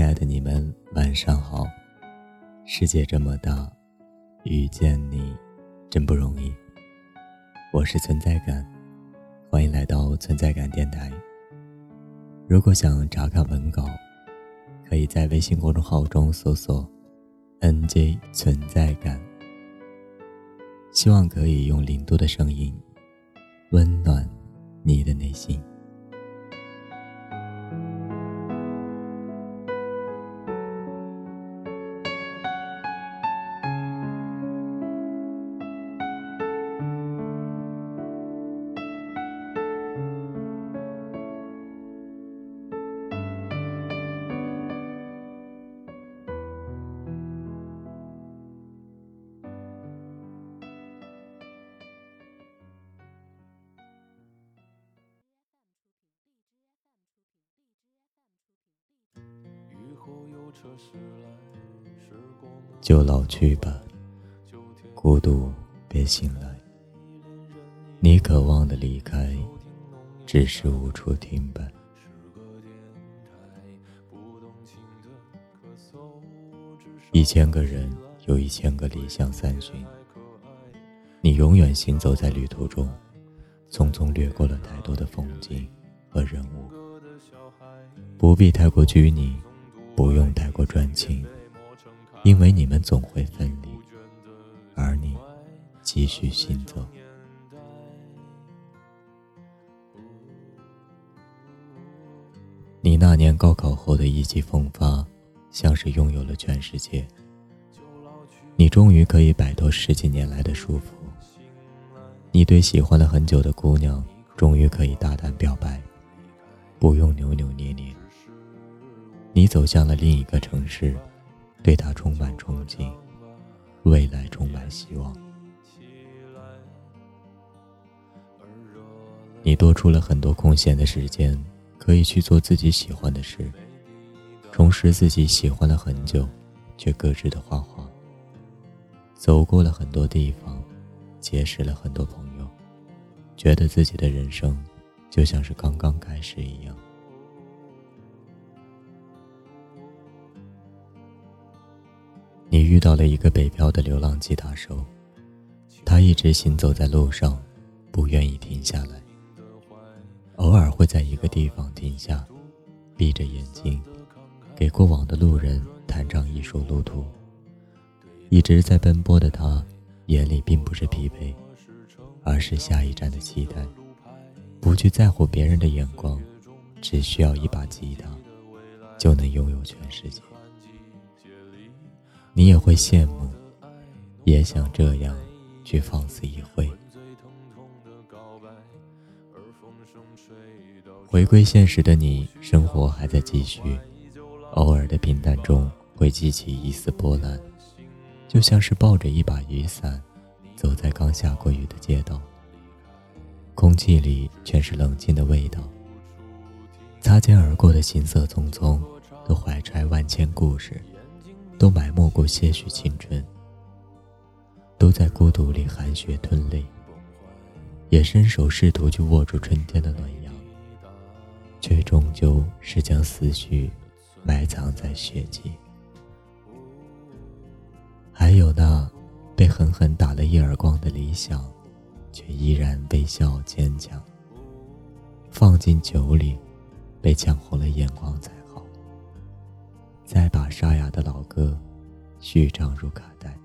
亲爱的你们，晚上好。世界这么大，遇见你真不容易。我是存在感，欢迎来到存在感电台。如果想查看文稿，可以在微信公众号中搜索 “nj 存在感”。希望可以用零度的声音，温暖你的内心。就老去吧，孤独别醒来。你渴望的离开，只是无处停摆。一千个人有一千个理想三旬，你永远行走在旅途中，匆匆掠过了太多的风景和人物。不必太过拘泥。不用太过专情，因为你们总会分离，而你继续行走。你那年高考后的意气风发，像是拥有了全世界。你终于可以摆脱十几年来的束缚。你对喜欢了很久的姑娘，终于可以大胆表白，不用扭扭捏捏。你走向了另一个城市，对他充满憧憬，未来充满希望。你多出了很多空闲的时间，可以去做自己喜欢的事，重拾自己喜欢了很久却搁置的画画。走过了很多地方，结识了很多朋友，觉得自己的人生就像是刚刚开始一样。你遇到了一个北漂的流浪吉他手，他一直行走在路上，不愿意停下来。偶尔会在一个地方停下，闭着眼睛，给过往的路人弹唱一首路途。一直在奔波的他，眼里并不是疲惫，而是下一站的期待。不去在乎别人的眼光，只需要一把吉他，就能拥有全世界。你也会羡慕，也想这样去放肆一回。回归现实的你，生活还在继续，偶尔的平淡中会激起一丝波澜，就像是抱着一把雨伞，走在刚下过雨的街道。空气里全是冷清的味道，擦肩而过的行色匆匆，都怀揣万千故事。都埋没过些许青春，都在孤独里含血吞泪，也伸手试图去握住春天的暖阳，却终究是将思绪埋藏在血迹。还有那被狠狠打了一耳光的理想，却依然微笑坚强。放进酒里，被呛红了眼眶才。再把沙哑的老歌，续唱入卡带。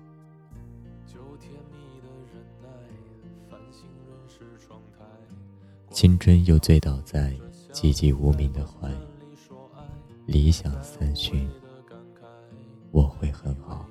青春又醉倒在籍籍无名的怀。理想三巡，我会很好。